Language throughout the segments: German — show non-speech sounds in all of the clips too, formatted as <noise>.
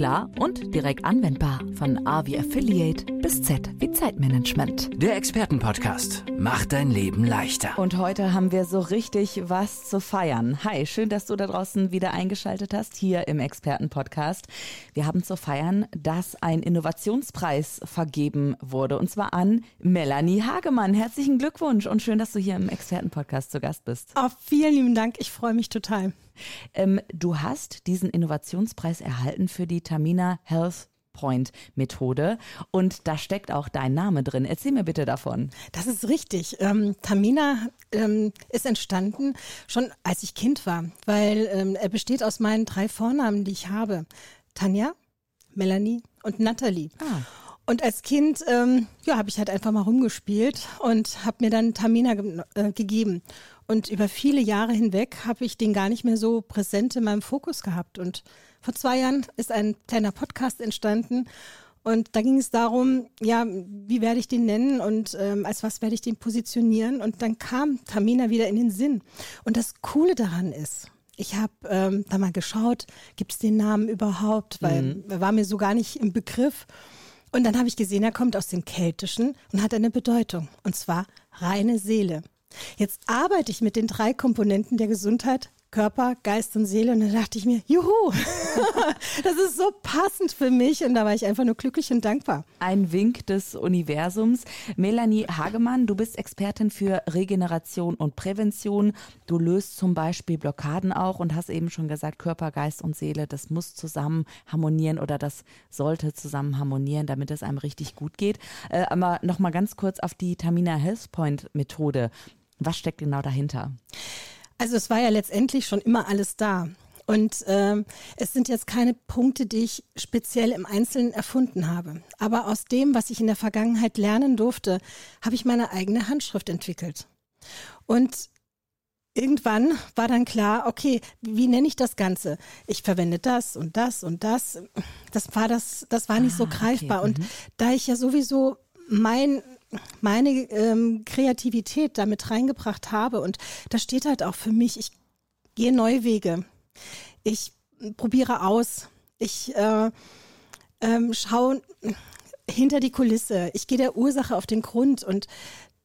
klar und direkt anwendbar. Von A wie Affiliate bis Z wie Zeitmanagement. Der Expertenpodcast macht dein Leben leichter. Und heute haben wir so richtig was zu feiern. Hi, schön, dass du da draußen wieder eingeschaltet hast, hier im Expertenpodcast. Wir haben zu feiern, dass ein Innovationspreis vergeben wurde, und zwar an Melanie Hagemann. Herzlichen Glückwunsch und schön, dass du hier im Expertenpodcast zu Gast bist. Oh, vielen lieben Dank, ich freue mich total. Ähm, du hast diesen Innovationspreis erhalten für die Tamina Health Point Methode und da steckt auch dein Name drin. Erzähl mir bitte davon. Das ist richtig. Ähm, Tamina ähm, ist entstanden schon als ich Kind war, weil ähm, er besteht aus meinen drei Vornamen, die ich habe. Tanja, Melanie und Natalie. Ah. Und als Kind, ähm, ja, habe ich halt einfach mal rumgespielt und habe mir dann Tamina ge äh, gegeben. Und über viele Jahre hinweg habe ich den gar nicht mehr so präsent in meinem Fokus gehabt. Und vor zwei Jahren ist ein kleiner Podcast entstanden. Und da ging es darum, ja, wie werde ich den nennen und ähm, als was werde ich den positionieren? Und dann kam Tamina wieder in den Sinn. Und das Coole daran ist, ich habe ähm, da mal geschaut, gibt es den Namen überhaupt? Weil mhm. er war mir so gar nicht im Begriff. Und dann habe ich gesehen, er kommt aus dem Keltischen und hat eine Bedeutung. Und zwar reine Seele. Jetzt arbeite ich mit den drei Komponenten der Gesundheit Körper, Geist und Seele. Und da dachte ich mir, juhu, <laughs> das ist so passend für mich. Und da war ich einfach nur glücklich und dankbar. Ein Wink des Universums. Melanie Hagemann, du bist Expertin für Regeneration und Prävention. Du löst zum Beispiel Blockaden auch und hast eben schon gesagt, Körper, Geist und Seele, das muss zusammen harmonieren oder das sollte zusammen harmonieren, damit es einem richtig gut geht. Äh, aber nochmal ganz kurz auf die Tamina Health Point Methode. Was steckt genau dahinter? Also es war ja letztendlich schon immer alles da. Und ähm, es sind jetzt keine Punkte, die ich speziell im Einzelnen erfunden habe. Aber aus dem, was ich in der Vergangenheit lernen durfte, habe ich meine eigene Handschrift entwickelt. Und irgendwann war dann klar, okay, wie nenne ich das Ganze? Ich verwende das und das und das. Das war das, das war nicht ah, so greifbar. Okay. Und mhm. da ich ja sowieso mein meine ähm, Kreativität damit reingebracht habe. Und das steht halt auch für mich, ich gehe neue Wege. Ich probiere aus. Ich äh, ähm, schaue hinter die Kulisse. Ich gehe der Ursache auf den Grund. Und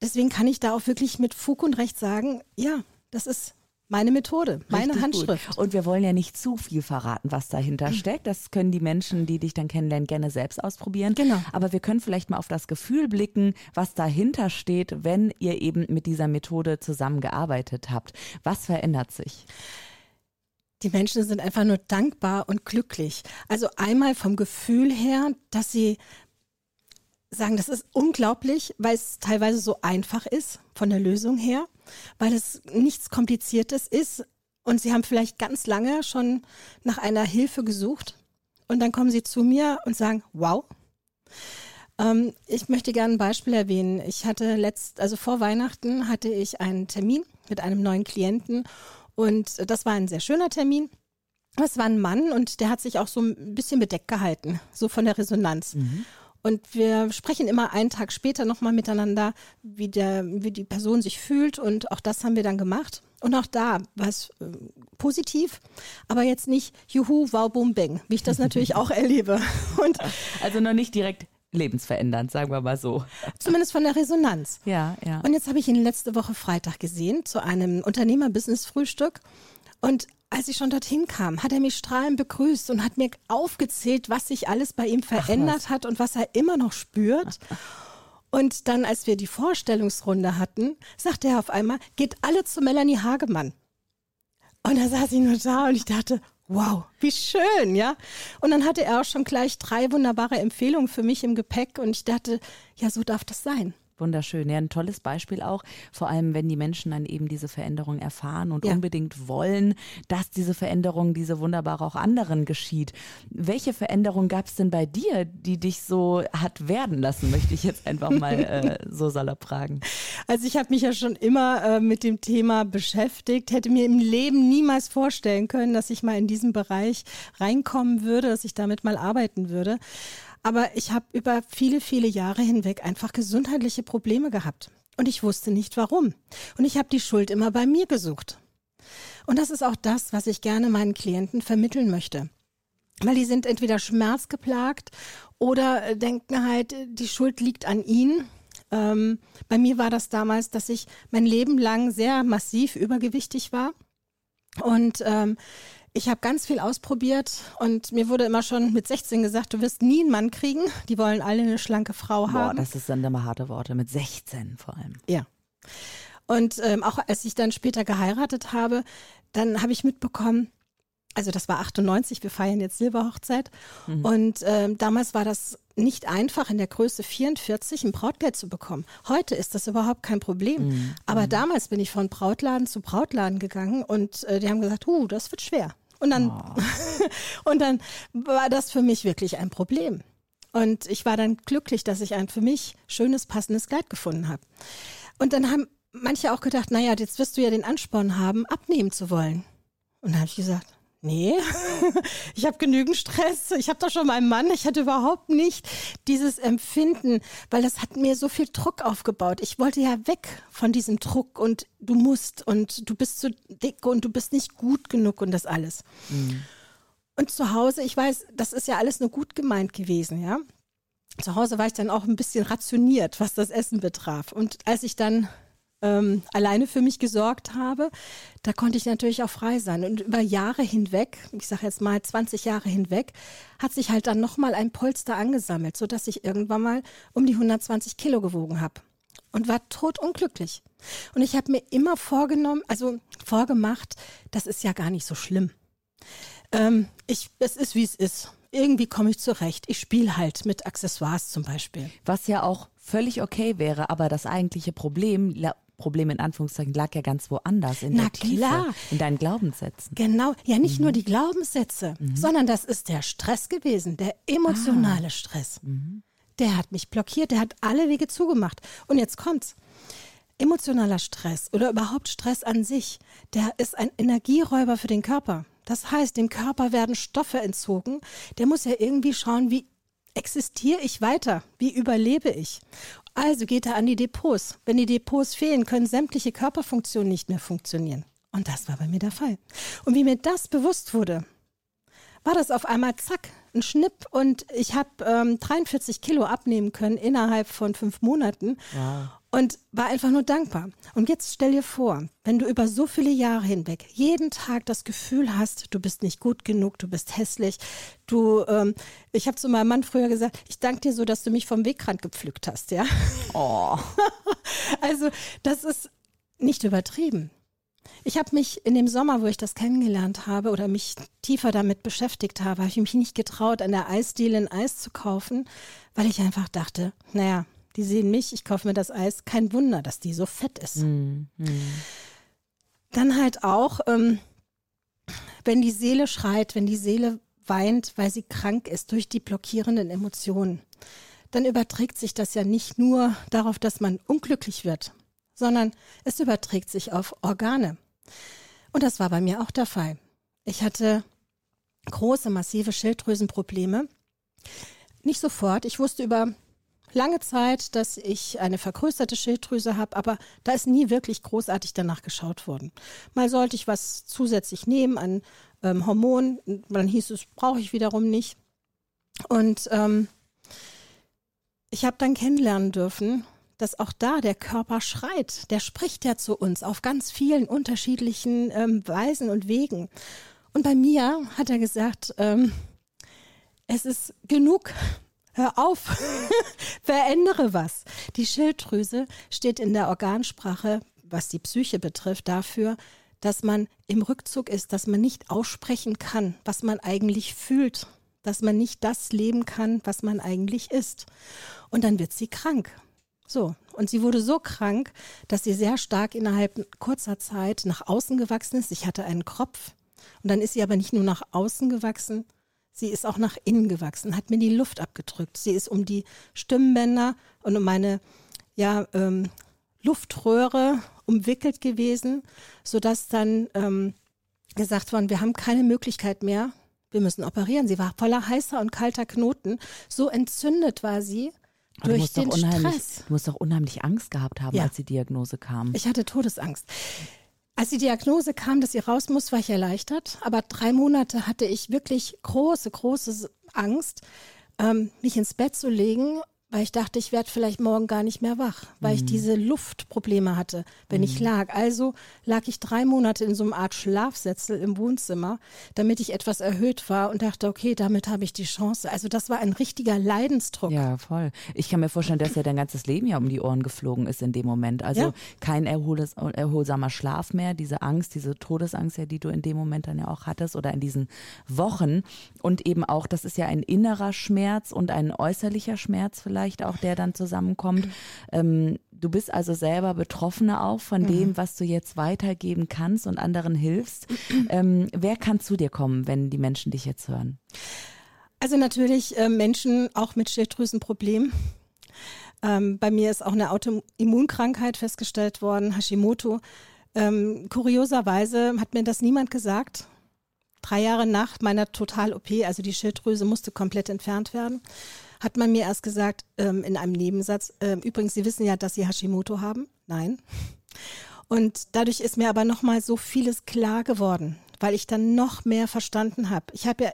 deswegen kann ich da auch wirklich mit Fug und Recht sagen, ja, das ist meine Methode, meine Richtig Handschrift. Gut. Und wir wollen ja nicht zu viel verraten, was dahinter steckt. Das können die Menschen, die dich dann kennenlernen, gerne selbst ausprobieren. Genau. Aber wir können vielleicht mal auf das Gefühl blicken, was dahinter steht, wenn ihr eben mit dieser Methode zusammengearbeitet habt. Was verändert sich? Die Menschen sind einfach nur dankbar und glücklich. Also einmal vom Gefühl her, dass sie sagen, das ist unglaublich, weil es teilweise so einfach ist von der Lösung her, weil es nichts Kompliziertes ist und sie haben vielleicht ganz lange schon nach einer Hilfe gesucht und dann kommen sie zu mir und sagen, wow. Ähm, ich möchte gerne ein Beispiel erwähnen. Ich hatte letzt, also vor Weihnachten hatte ich einen Termin mit einem neuen Klienten und das war ein sehr schöner Termin. Es war ein Mann und der hat sich auch so ein bisschen bedeckt gehalten, so von der Resonanz. Mhm. Und wir sprechen immer einen Tag später nochmal miteinander, wie, der, wie die Person sich fühlt. Und auch das haben wir dann gemacht. Und auch da war es äh, positiv, aber jetzt nicht Juhu, wow, boom, bang, wie ich das <laughs> natürlich auch erlebe. Und also noch nicht direkt lebensverändernd, sagen wir mal so. Zumindest von der Resonanz. Ja, ja. Und jetzt habe ich ihn letzte Woche Freitag gesehen zu einem Unternehmer-Business-Frühstück. Und als ich schon dorthin kam, hat er mich strahlend begrüßt und hat mir aufgezählt, was sich alles bei ihm verändert hat und was er immer noch spürt. Und dann, als wir die Vorstellungsrunde hatten, sagte er auf einmal, geht alle zu Melanie Hagemann. Und da saß ich nur da und ich dachte, wow, wie schön, ja. Und dann hatte er auch schon gleich drei wunderbare Empfehlungen für mich im Gepäck und ich dachte, ja, so darf das sein. Wunderschön. Ja, ein tolles Beispiel auch, vor allem wenn die Menschen dann eben diese Veränderung erfahren und ja. unbedingt wollen, dass diese Veränderung, diese wunderbare auch anderen geschieht. Welche Veränderung gab es denn bei dir, die dich so hat werden lassen, möchte ich jetzt einfach mal <laughs> äh, so salopp fragen. Also ich habe mich ja schon immer äh, mit dem Thema beschäftigt, hätte mir im Leben niemals vorstellen können, dass ich mal in diesen Bereich reinkommen würde, dass ich damit mal arbeiten würde. Aber ich habe über viele, viele Jahre hinweg einfach gesundheitliche Probleme gehabt. Und ich wusste nicht warum. Und ich habe die Schuld immer bei mir gesucht. Und das ist auch das, was ich gerne meinen Klienten vermitteln möchte. Weil die sind entweder schmerzgeplagt oder äh, denken halt, die Schuld liegt an ihnen. Ähm, bei mir war das damals, dass ich mein Leben lang sehr massiv übergewichtig war. Und ähm, ich habe ganz viel ausprobiert und mir wurde immer schon mit 16 gesagt, du wirst nie einen Mann kriegen. Die wollen alle eine schlanke Frau Boah, haben. das sind immer harte Worte. Mit 16 vor allem. Ja. Und ähm, auch als ich dann später geheiratet habe, dann habe ich mitbekommen, also das war 98, wir feiern jetzt Silberhochzeit. Mhm. Und ähm, damals war das nicht einfach, in der Größe 44 ein Brautkleid zu bekommen. Heute ist das überhaupt kein Problem. Mhm. Aber mhm. damals bin ich von Brautladen zu Brautladen gegangen und äh, die haben gesagt, uh, das wird schwer. Und dann, oh. <laughs> und dann war das für mich wirklich ein Problem. Und ich war dann glücklich, dass ich ein für mich schönes, passendes Kleid gefunden habe. Und dann haben manche auch gedacht, naja, jetzt wirst du ja den Ansporn haben, abnehmen zu wollen. Und da habe ich gesagt, Nee, <laughs> ich habe genügend Stress. Ich habe doch schon meinen Mann. Ich hatte überhaupt nicht dieses Empfinden, weil das hat mir so viel Druck aufgebaut. Ich wollte ja weg von diesem Druck und du musst und du bist zu dick und du bist nicht gut genug und das alles. Mhm. Und zu Hause, ich weiß, das ist ja alles nur gut gemeint gewesen, ja. Zu Hause war ich dann auch ein bisschen rationiert, was das Essen betraf. Und als ich dann ähm, alleine für mich gesorgt habe, da konnte ich natürlich auch frei sein. Und über Jahre hinweg, ich sage jetzt mal 20 Jahre hinweg, hat sich halt dann nochmal ein Polster angesammelt, sodass ich irgendwann mal um die 120 Kilo gewogen habe und war totunglücklich. Und ich habe mir immer vorgenommen, also vorgemacht, das ist ja gar nicht so schlimm. Ähm, ich, es ist, wie es ist. Irgendwie komme ich zurecht. Ich spiele halt mit Accessoires zum Beispiel. Was ja auch völlig okay wäre, aber das eigentliche Problem Problem in Anführungszeichen lag ja ganz woanders in Na der Tiefe, klar. in deinen Glaubenssätzen. Genau, ja nicht mhm. nur die Glaubenssätze, mhm. sondern das ist der Stress gewesen, der emotionale ah. Stress. Mhm. Der hat mich blockiert, der hat alle Wege zugemacht. Und jetzt kommt's. Emotionaler Stress oder überhaupt Stress an sich, der ist ein Energieräuber für den Körper. Das heißt, dem Körper werden Stoffe entzogen. Der muss ja irgendwie schauen, wie existiere ich weiter? Wie überlebe ich? Also geht er an die Depots. Wenn die Depots fehlen, können sämtliche Körperfunktionen nicht mehr funktionieren. Und das war bei mir der Fall. Und wie mir das bewusst wurde, war das auf einmal zack, ein Schnipp und ich habe ähm, 43 Kilo abnehmen können innerhalb von fünf Monaten. Wow und war einfach nur dankbar. Und jetzt stell dir vor, wenn du über so viele Jahre hinweg jeden Tag das Gefühl hast, du bist nicht gut genug, du bist hässlich, du, ähm, ich habe zu meinem Mann früher gesagt, ich danke dir so, dass du mich vom Wegrand gepflückt hast, ja. Oh. <laughs> also das ist nicht übertrieben. Ich habe mich in dem Sommer, wo ich das kennengelernt habe oder mich tiefer damit beschäftigt habe, habe ich mich nicht getraut, an der Eisdiele ein Eis zu kaufen, weil ich einfach dachte, naja, die sehen mich, ich kaufe mir das Eis. Kein Wunder, dass die so fett ist. Mm. Dann halt auch, ähm, wenn die Seele schreit, wenn die Seele weint, weil sie krank ist durch die blockierenden Emotionen, dann überträgt sich das ja nicht nur darauf, dass man unglücklich wird, sondern es überträgt sich auf Organe. Und das war bei mir auch der Fall. Ich hatte große, massive Schilddrüsenprobleme. Nicht sofort. Ich wusste über lange Zeit, dass ich eine vergrößerte Schilddrüse habe, aber da ist nie wirklich großartig danach geschaut worden. Mal sollte ich was zusätzlich nehmen an ähm, Hormonen, dann hieß es, brauche ich wiederum nicht. Und ähm, ich habe dann kennenlernen dürfen, dass auch da der Körper schreit. Der spricht ja zu uns auf ganz vielen unterschiedlichen ähm, Weisen und Wegen. Und bei mir hat er gesagt, ähm, es ist genug Hör auf, <laughs> verändere was. Die Schilddrüse steht in der Organsprache, was die Psyche betrifft, dafür, dass man im Rückzug ist, dass man nicht aussprechen kann, was man eigentlich fühlt, dass man nicht das leben kann, was man eigentlich ist. Und dann wird sie krank. So, und sie wurde so krank, dass sie sehr stark innerhalb kurzer Zeit nach außen gewachsen ist. Ich hatte einen Kropf. Und dann ist sie aber nicht nur nach außen gewachsen, Sie ist auch nach innen gewachsen, hat mir die Luft abgedrückt. Sie ist um die Stimmbänder und um meine ja, ähm, Luftröhre umwickelt gewesen, sodass dann ähm, gesagt worden, wir haben keine Möglichkeit mehr, wir müssen operieren. Sie war voller heißer und kalter Knoten. So entzündet war sie Aber durch den Stress. Du musst doch unheimlich Angst gehabt haben, Ja. als die Diagnose kam. Ich hatte Todesangst. Als die Diagnose kam, dass sie raus muss, war ich erleichtert. Aber drei Monate hatte ich wirklich große, große Angst, ähm, mich ins Bett zu legen, weil ich dachte, ich werde vielleicht morgen gar nicht mehr wach, weil ich diese Luftprobleme hatte, wenn ich lag. Also lag ich drei Monate in so einer Art Schlafsätzel im Wohnzimmer, damit ich etwas erhöht war und dachte, okay, damit habe ich die Chance. Also das war ein richtiger Leidensdruck. Ja, voll. Ich kann mir vorstellen, dass ja dein ganzes Leben ja um die Ohren geflogen ist in dem Moment. Also Ja. kein erholes, erholsamer Schlaf mehr, diese Angst, diese Todesangst, ja, die du in dem Moment dann ja auch hattest oder in diesen Wochen. Und eben auch, das ist ja ein innerer Schmerz und ein äußerlicher Schmerz vielleicht auch, der dann zusammenkommt. Ähm, du bist also selber Betroffene auch von dem, was du jetzt weitergeben kannst und anderen hilfst. <clears throat> Ähm, wer kann zu dir kommen, wenn die Menschen dich jetzt hören? Also natürlich äh, Menschen auch mit Schilddrüsenproblemen. Ähm, bei mir ist auch eine Autoimmunkrankheit festgestellt worden, Hashimoto. Ähm, kurioserweise hat mir das niemand gesagt. Drei Jahre nach meiner Total-OP, also die Schilddrüse musste komplett entfernt werden, hat man mir erst gesagt ähm, in einem Nebensatz, ähm, übrigens, Sie wissen ja, dass Sie Hashimoto haben. Nein. Und dadurch ist mir aber nochmal so vieles klar geworden, weil ich dann noch mehr verstanden habe. Ich habe ja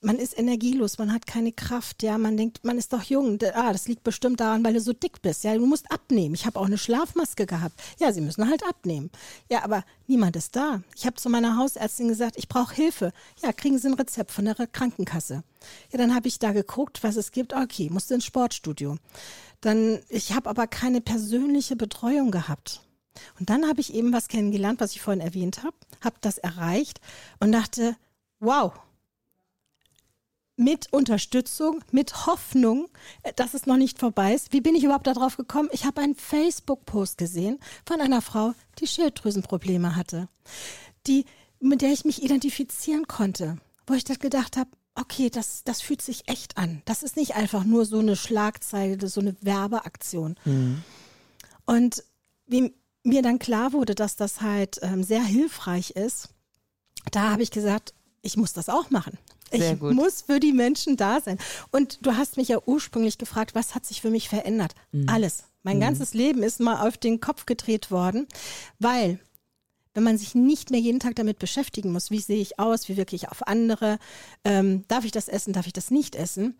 man ist energielos, man hat keine Kraft, ja, man denkt, man ist doch jung. Ah, das liegt bestimmt daran, weil du so dick bist. Ja, du musst abnehmen. Ich habe auch eine Schlafmaske gehabt. Ja, sie müssen halt abnehmen. Ja, aber niemand ist da. Ich habe zu meiner Hausärztin gesagt, ich brauche Hilfe. Ja, kriegen Sie ein Rezept von der Krankenkasse. Ja, dann habe ich da geguckt, was es gibt. Okay, musste ins Sportstudio. Dann, ich habe aber keine persönliche Betreuung gehabt. Und dann habe ich eben was kennengelernt, was ich vorhin erwähnt habe, habe das erreicht und dachte, wow, mit Unterstützung, mit Hoffnung, äh, dass es noch nicht vorbei ist. Wie bin ich überhaupt darauf gekommen? Ich habe einen Facebook-Post gesehen von einer Frau, die Schilddrüsenprobleme hatte, die, mit der ich mich identifizieren konnte, wo ich das gedacht habe, okay, das, das fühlt sich echt an. Das ist nicht einfach nur so eine Schlagzeile, so eine Werbeaktion. Und wie mir dann klar wurde, dass das halt ähm, sehr hilfreich ist, da habe ich gesagt, ich muss das auch machen. Sehr ich gut. muss für die Menschen da sein. Und du hast mich ja ursprünglich gefragt, was hat sich für mich verändert? Mhm. Alles. Mein ganzes Leben ist mal auf den Kopf gedreht worden, weil wenn man sich nicht mehr jeden Tag damit beschäftigen muss, wie sehe ich aus, wie wirke ich auf andere, ähm, darf ich das essen, darf ich das nicht essen,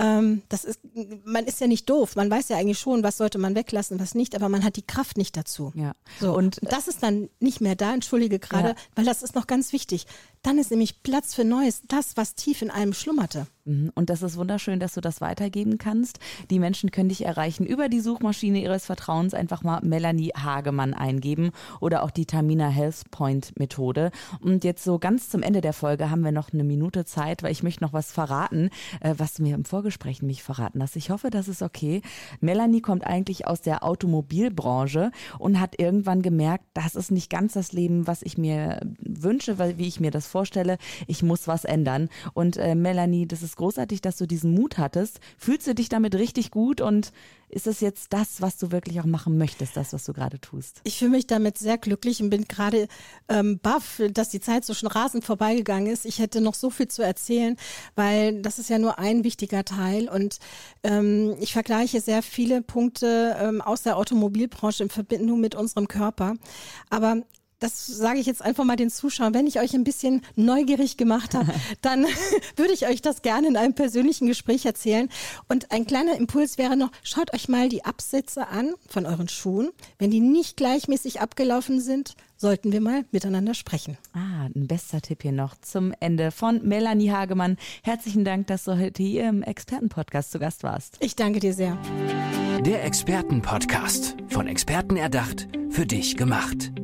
ähm, das ist, man ist ja nicht doof, man weiß ja eigentlich schon, was sollte man weglassen, was nicht, aber man hat die Kraft nicht dazu. Ja. So, Und und das ist dann nicht mehr da, entschuldige gerade, Ja. weil das ist noch ganz wichtig. Dann ist nämlich Platz für Neues, das, was tief in einem schlummerte. Mhm. Und das ist wunderschön, dass du das weitergeben kannst. Die Menschen können dich erreichen über die Suchmaschine ihres Vertrauens. Einfach mal Melanie Hagemann eingeben oder auch die Tamina Health Point Methode. Und jetzt so ganz zum Ende der Folge haben wir noch eine Minute Zeit, weil ich möchte noch was verraten, äh, was du mir im Vorgespräch mich verraten hast. Ich hoffe, das ist okay. Melanie kommt eigentlich aus der Automobilbranche und hat irgendwann gemerkt, das ist nicht ganz das Leben, was ich mir wünsche, weil, wie ich mir das vorstelle. Ich muss was ändern. Und äh, Melanie, das ist großartig, dass du diesen Mut hattest. Fühlst du dich damit richtig gut und ist es jetzt das, was du wirklich auch machen möchtest, das, was du gerade tust? Ich fühle mich damit sehr glücklich und bin gerade ähm, baff, dass die Zeit so schon rasend vorbeigegangen ist. Ich hätte noch so viel zu erzählen, weil das ist ja nur ein wichtiger Teil und ähm, ich vergleiche sehr viele Punkte ähm, aus der Automobilbranche in Verbindung mit unserem Körper. Aber das sage ich jetzt einfach mal den Zuschauern. Wenn ich euch ein bisschen neugierig gemacht habe, <laughs> dann <laughs> würde ich euch das gerne in einem persönlichen Gespräch erzählen. Und ein kleiner Impuls wäre noch, schaut euch mal die Absätze an von euren Schuhen. Wenn die nicht gleichmäßig abgelaufen sind, sollten wir mal miteinander sprechen. Ah, ein bester Tipp hier noch zum Ende von Melanie Hagemann. Herzlichen Dank, dass du heute hier im Expertenpodcast zu Gast warst. Ich danke dir sehr. Der Expertenpodcast. Von Experten erdacht, für dich gemacht.